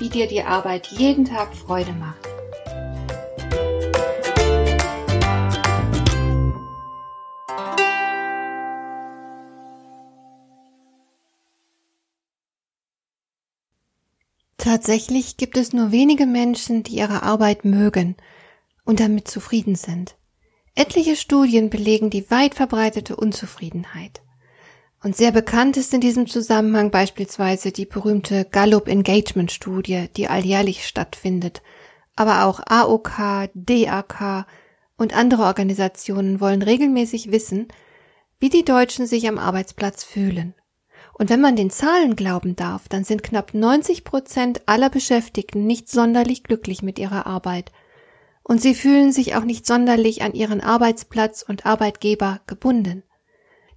wie dir die Arbeit jeden Tag Freude macht. Tatsächlich gibt es nur wenige Menschen, die ihre Arbeit mögen und damit zufrieden sind. Etliche Studien belegen die weit verbreitete Unzufriedenheit. Und sehr bekannt ist in diesem Zusammenhang beispielsweise die berühmte Gallup Engagement Studie, die alljährlich stattfindet. Aber auch AOK, DAK und andere Organisationen wollen regelmäßig wissen, wie die Deutschen sich am Arbeitsplatz fühlen. Und wenn man den Zahlen glauben darf, dann sind knapp 90 Prozent aller Beschäftigten nicht sonderlich glücklich mit ihrer Arbeit. Und sie fühlen sich auch nicht sonderlich an ihren Arbeitsplatz und Arbeitgeber gebunden.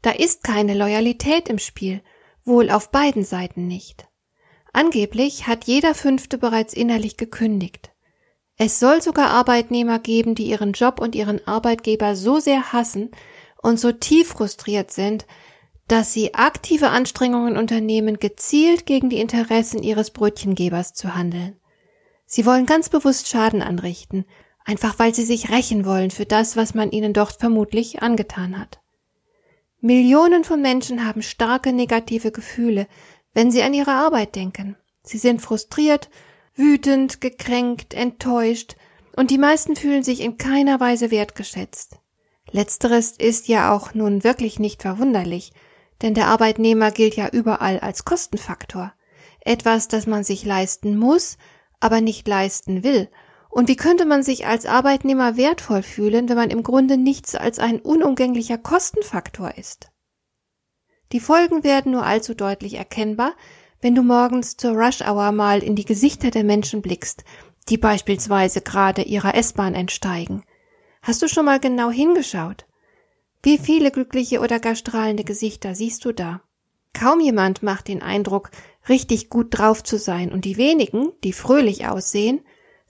Da ist keine Loyalität im Spiel, wohl auf beiden Seiten nicht. Angeblich hat jeder Fünfte bereits innerlich gekündigt. Es soll sogar Arbeitnehmer geben, die ihren Job und ihren Arbeitgeber so sehr hassen und so tief frustriert sind, dass sie aktive Anstrengungen unternehmen, gezielt gegen die Interessen ihres Brötchengebers zu handeln. Sie wollen ganz bewusst Schaden anrichten, einfach weil sie sich rächen wollen für das, was man ihnen dort vermutlich angetan hat. Millionen von Menschen haben starke negative Gefühle, wenn sie an ihre Arbeit denken. Sie sind frustriert, wütend, gekränkt, enttäuscht, und die meisten fühlen sich in keiner Weise wertgeschätzt. Letzteres ist ja auch nun wirklich nicht verwunderlich, denn der Arbeitnehmer gilt ja überall als Kostenfaktor, etwas, das man sich leisten muss, aber nicht leisten will und wie könnte man sich als Arbeitnehmer wertvoll fühlen, wenn man im Grunde nichts als ein unumgänglicher Kostenfaktor ist? Die Folgen werden nur allzu deutlich erkennbar, wenn du morgens zur Rush Hour mal in die Gesichter der Menschen blickst, die beispielsweise gerade ihrer S-Bahn entsteigen. Hast du schon mal genau hingeschaut? Wie viele glückliche oder gar strahlende Gesichter siehst du da? Kaum jemand macht den Eindruck, richtig gut drauf zu sein, und die wenigen, die fröhlich aussehen,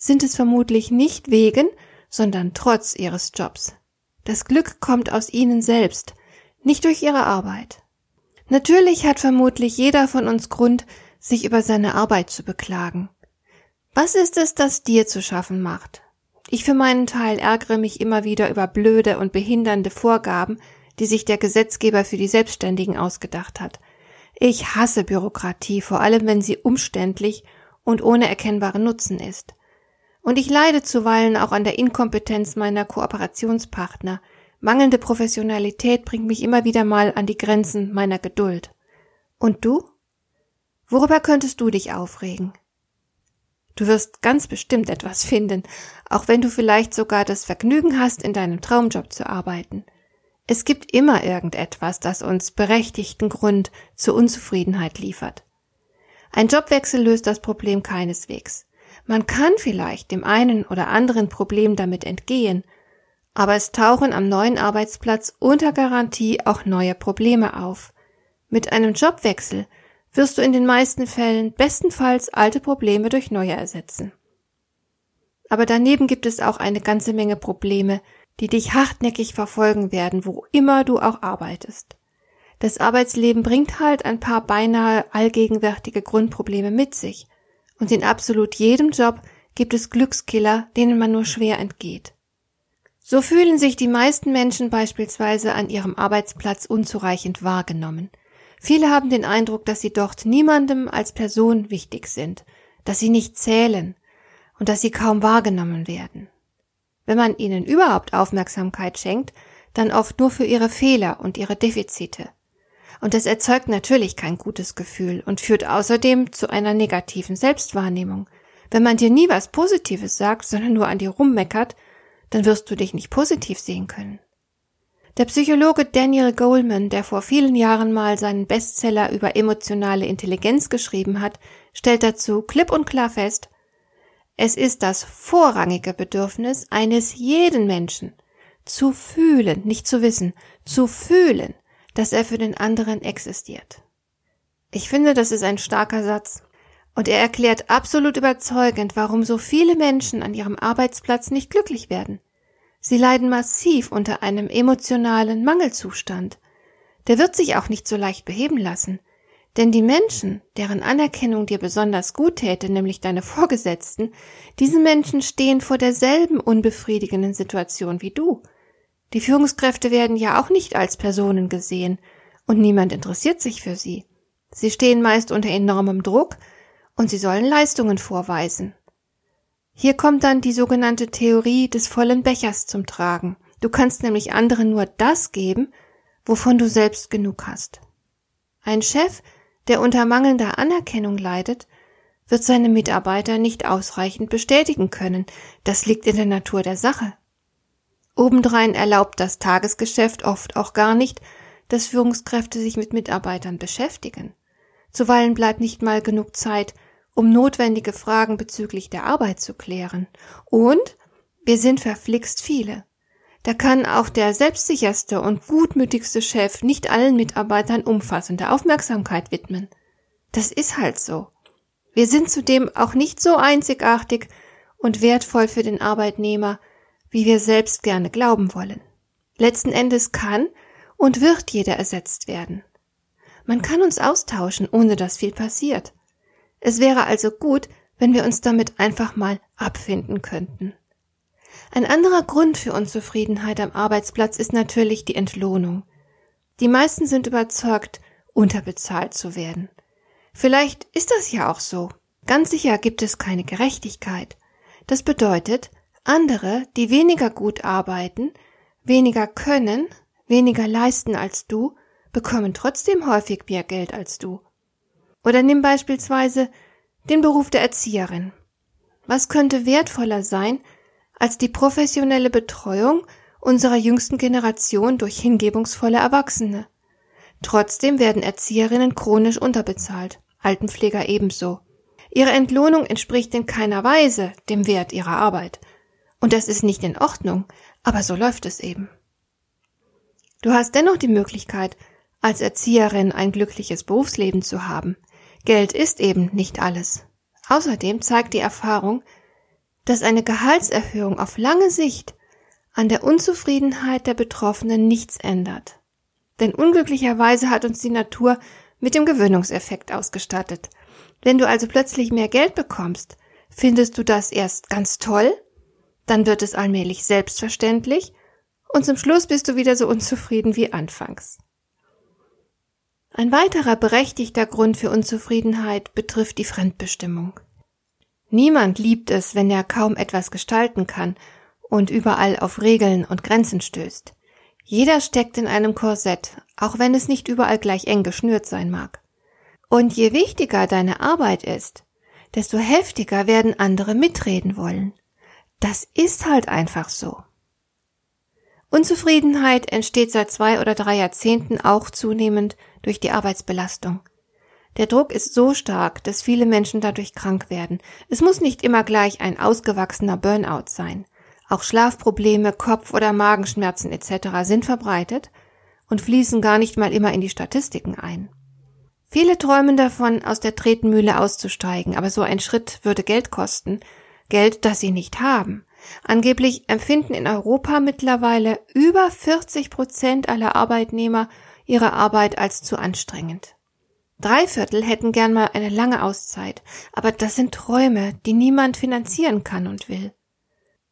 sind es vermutlich nicht wegen, sondern trotz ihres Jobs. Das Glück kommt aus ihnen selbst, nicht durch ihre Arbeit. Natürlich hat vermutlich jeder von uns Grund, sich über seine Arbeit zu beklagen. Was ist es, das dir zu schaffen macht? Ich für meinen Teil ärgere mich immer wieder über blöde und behindernde Vorgaben, die sich der Gesetzgeber für die Selbstständigen ausgedacht hat. Ich hasse Bürokratie, vor allem wenn sie umständlich und ohne erkennbaren Nutzen ist. Und ich leide zuweilen auch an der Inkompetenz meiner Kooperationspartner. Mangelnde Professionalität bringt mich immer wieder mal an die Grenzen meiner Geduld. Und du? Worüber könntest du dich aufregen? Du wirst ganz bestimmt etwas finden, auch wenn du vielleicht sogar das Vergnügen hast, in deinem Traumjob zu arbeiten. Es gibt immer irgendetwas, das uns berechtigten Grund zur Unzufriedenheit liefert. Ein Jobwechsel löst das Problem keineswegs. Man kann vielleicht dem einen oder anderen Problem damit entgehen, aber es tauchen am neuen Arbeitsplatz unter Garantie auch neue Probleme auf. Mit einem Jobwechsel wirst du in den meisten Fällen bestenfalls alte Probleme durch neue ersetzen. Aber daneben gibt es auch eine ganze Menge Probleme, die dich hartnäckig verfolgen werden, wo immer du auch arbeitest. Das Arbeitsleben bringt halt ein paar beinahe allgegenwärtige Grundprobleme mit sich, und in absolut jedem Job gibt es Glückskiller, denen man nur schwer entgeht. So fühlen sich die meisten Menschen beispielsweise an ihrem Arbeitsplatz unzureichend wahrgenommen. Viele haben den Eindruck, dass sie dort niemandem als Person wichtig sind, dass sie nicht zählen und dass sie kaum wahrgenommen werden. Wenn man ihnen überhaupt Aufmerksamkeit schenkt, dann oft nur für ihre Fehler und ihre Defizite. Und das erzeugt natürlich kein gutes Gefühl und führt außerdem zu einer negativen Selbstwahrnehmung. Wenn man dir nie was Positives sagt, sondern nur an dir rummeckert, dann wirst du dich nicht positiv sehen können. Der Psychologe Daniel Goleman, der vor vielen Jahren mal seinen Bestseller über emotionale Intelligenz geschrieben hat, stellt dazu klipp und klar fest, Es ist das vorrangige Bedürfnis eines jeden Menschen, zu fühlen, nicht zu wissen, zu fühlen, dass er für den anderen existiert. Ich finde, das ist ein starker Satz. Und er erklärt absolut überzeugend, warum so viele Menschen an ihrem Arbeitsplatz nicht glücklich werden. Sie leiden massiv unter einem emotionalen Mangelzustand. Der wird sich auch nicht so leicht beheben lassen. Denn die Menschen, deren Anerkennung dir besonders gut täte, nämlich deine Vorgesetzten, diese Menschen stehen vor derselben unbefriedigenden Situation wie du. Die Führungskräfte werden ja auch nicht als Personen gesehen, und niemand interessiert sich für sie. Sie stehen meist unter enormem Druck, und sie sollen Leistungen vorweisen. Hier kommt dann die sogenannte Theorie des vollen Bechers zum Tragen. Du kannst nämlich anderen nur das geben, wovon du selbst genug hast. Ein Chef, der unter mangelnder Anerkennung leidet, wird seine Mitarbeiter nicht ausreichend bestätigen können. Das liegt in der Natur der Sache. Obendrein erlaubt das Tagesgeschäft oft auch gar nicht, dass Führungskräfte sich mit Mitarbeitern beschäftigen. Zuweilen bleibt nicht mal genug Zeit, um notwendige Fragen bezüglich der Arbeit zu klären. Und wir sind verflixt viele. Da kann auch der selbstsicherste und gutmütigste Chef nicht allen Mitarbeitern umfassende Aufmerksamkeit widmen. Das ist halt so. Wir sind zudem auch nicht so einzigartig und wertvoll für den Arbeitnehmer, wie wir selbst gerne glauben wollen. Letzten Endes kann und wird jeder ersetzt werden. Man kann uns austauschen, ohne dass viel passiert. Es wäre also gut, wenn wir uns damit einfach mal abfinden könnten. Ein anderer Grund für Unzufriedenheit am Arbeitsplatz ist natürlich die Entlohnung. Die meisten sind überzeugt, unterbezahlt zu werden. Vielleicht ist das ja auch so. Ganz sicher gibt es keine Gerechtigkeit. Das bedeutet, andere, die weniger gut arbeiten, weniger können, weniger leisten als du, bekommen trotzdem häufig mehr Geld als du. Oder nimm beispielsweise den Beruf der Erzieherin. Was könnte wertvoller sein als die professionelle Betreuung unserer jüngsten Generation durch hingebungsvolle Erwachsene? Trotzdem werden Erzieherinnen chronisch unterbezahlt, Altenpfleger ebenso. Ihre Entlohnung entspricht in keiner Weise dem Wert ihrer Arbeit. Und das ist nicht in Ordnung, aber so läuft es eben. Du hast dennoch die Möglichkeit, als Erzieherin ein glückliches Berufsleben zu haben. Geld ist eben nicht alles. Außerdem zeigt die Erfahrung, dass eine Gehaltserhöhung auf lange Sicht an der Unzufriedenheit der Betroffenen nichts ändert. Denn unglücklicherweise hat uns die Natur mit dem Gewöhnungseffekt ausgestattet. Wenn du also plötzlich mehr Geld bekommst, findest du das erst ganz toll, dann wird es allmählich selbstverständlich und zum Schluss bist du wieder so unzufrieden wie anfangs. Ein weiterer berechtigter Grund für Unzufriedenheit betrifft die Fremdbestimmung. Niemand liebt es, wenn er kaum etwas gestalten kann und überall auf Regeln und Grenzen stößt. Jeder steckt in einem Korsett, auch wenn es nicht überall gleich eng geschnürt sein mag. Und je wichtiger deine Arbeit ist, desto heftiger werden andere mitreden wollen. Das ist halt einfach so. Unzufriedenheit entsteht seit zwei oder drei Jahrzehnten auch zunehmend durch die Arbeitsbelastung. Der Druck ist so stark, dass viele Menschen dadurch krank werden. Es muss nicht immer gleich ein ausgewachsener Burnout sein. Auch Schlafprobleme, Kopf- oder Magenschmerzen etc. sind verbreitet und fließen gar nicht mal immer in die Statistiken ein. Viele träumen davon, aus der Tretmühle auszusteigen, aber so ein Schritt würde Geld kosten, Geld, das sie nicht haben. Angeblich empfinden in Europa mittlerweile über 40 Prozent aller Arbeitnehmer ihre Arbeit als zu anstrengend. Drei Viertel hätten gern mal eine lange Auszeit, aber das sind Träume, die niemand finanzieren kann und will.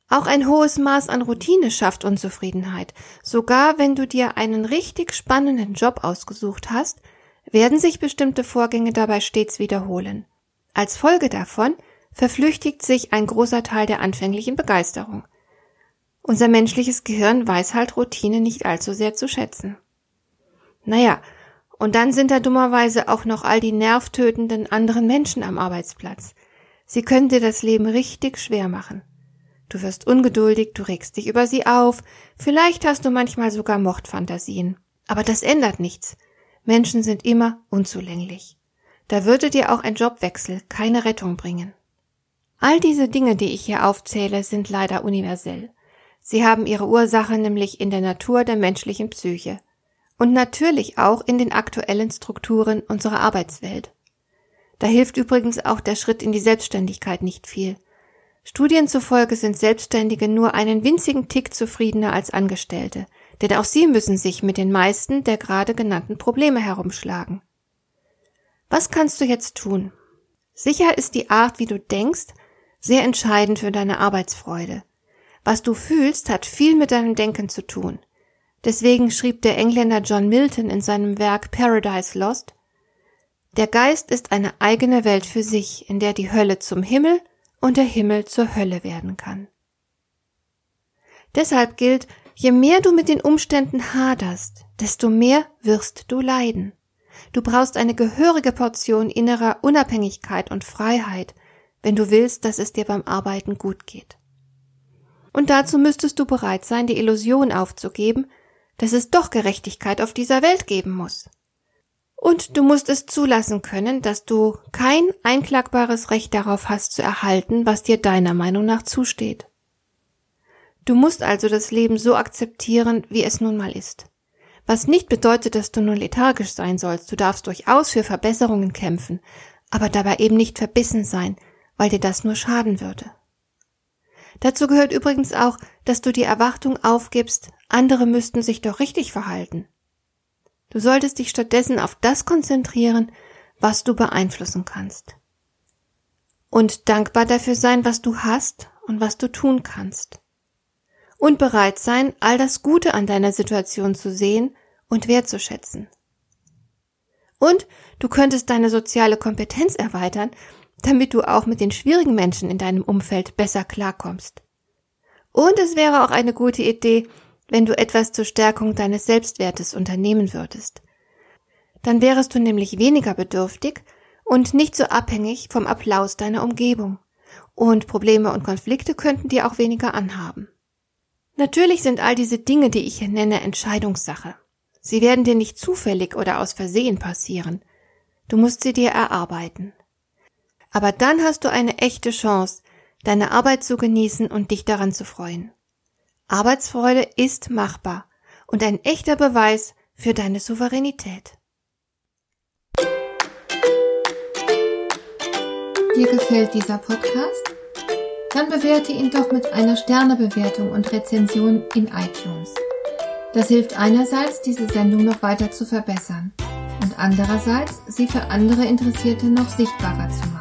Auch ein hohes Maß an Routine schafft Unzufriedenheit. Sogar wenn du dir einen richtig spannenden Job ausgesucht hast, werden sich bestimmte Vorgänge dabei stets wiederholen. Als Folge davon verflüchtigt sich ein großer Teil der anfänglichen Begeisterung. Unser menschliches Gehirn weiß halt Routine nicht allzu sehr zu schätzen. Naja, und dann sind da dummerweise auch noch all die nervtötenden anderen Menschen am Arbeitsplatz. Sie können dir das Leben richtig schwer machen. Du wirst ungeduldig, du regst dich über sie auf, vielleicht hast du manchmal sogar Mordfantasien. Aber das ändert nichts. Menschen sind immer unzulänglich. Da würde dir auch ein Jobwechsel keine Rettung bringen. All diese Dinge, die ich hier aufzähle, sind leider universell. Sie haben ihre Ursache nämlich in der Natur der menschlichen Psyche und natürlich auch in den aktuellen Strukturen unserer Arbeitswelt. Da hilft übrigens auch der Schritt in die Selbstständigkeit nicht viel. Studien zufolge sind Selbstständige nur einen winzigen Tick zufriedener als Angestellte, denn auch sie müssen sich mit den meisten der gerade genannten Probleme herumschlagen. Was kannst du jetzt tun? Sicher ist die Art, wie du denkst, sehr entscheidend für deine Arbeitsfreude. Was du fühlst, hat viel mit deinem Denken zu tun. Deswegen schrieb der Engländer John Milton in seinem Werk Paradise Lost Der Geist ist eine eigene Welt für sich, in der die Hölle zum Himmel und der Himmel zur Hölle werden kann. Deshalb gilt, je mehr du mit den Umständen haderst, desto mehr wirst du leiden. Du brauchst eine gehörige Portion innerer Unabhängigkeit und Freiheit, wenn du willst, dass es dir beim Arbeiten gut geht. Und dazu müsstest du bereit sein, die Illusion aufzugeben, dass es doch Gerechtigkeit auf dieser Welt geben muss. Und du musst es zulassen können, dass du kein einklagbares Recht darauf hast zu erhalten, was dir deiner Meinung nach zusteht. Du musst also das Leben so akzeptieren, wie es nun mal ist. Was nicht bedeutet, dass du nun lethargisch sein sollst. Du darfst durchaus für Verbesserungen kämpfen, aber dabei eben nicht verbissen sein, weil dir das nur schaden würde. Dazu gehört übrigens auch, dass du die Erwartung aufgibst, andere müssten sich doch richtig verhalten. Du solltest dich stattdessen auf das konzentrieren, was du beeinflussen kannst. Und dankbar dafür sein, was du hast und was du tun kannst. Und bereit sein, all das Gute an deiner Situation zu sehen und wertzuschätzen. Und du könntest deine soziale Kompetenz erweitern, damit du auch mit den schwierigen Menschen in deinem Umfeld besser klarkommst. Und es wäre auch eine gute Idee, wenn du etwas zur Stärkung deines Selbstwertes unternehmen würdest. Dann wärest du nämlich weniger bedürftig und nicht so abhängig vom Applaus deiner Umgebung. Und Probleme und Konflikte könnten dir auch weniger anhaben. Natürlich sind all diese Dinge, die ich hier nenne, Entscheidungssache. Sie werden dir nicht zufällig oder aus Versehen passieren. Du musst sie dir erarbeiten. Aber dann hast du eine echte Chance, deine Arbeit zu genießen und dich daran zu freuen. Arbeitsfreude ist machbar und ein echter Beweis für deine Souveränität. Dir gefällt dieser Podcast? Dann bewerte ihn doch mit einer Sternebewertung und Rezension in iTunes. Das hilft einerseits, diese Sendung noch weiter zu verbessern und andererseits, sie für andere Interessierte noch sichtbarer zu machen.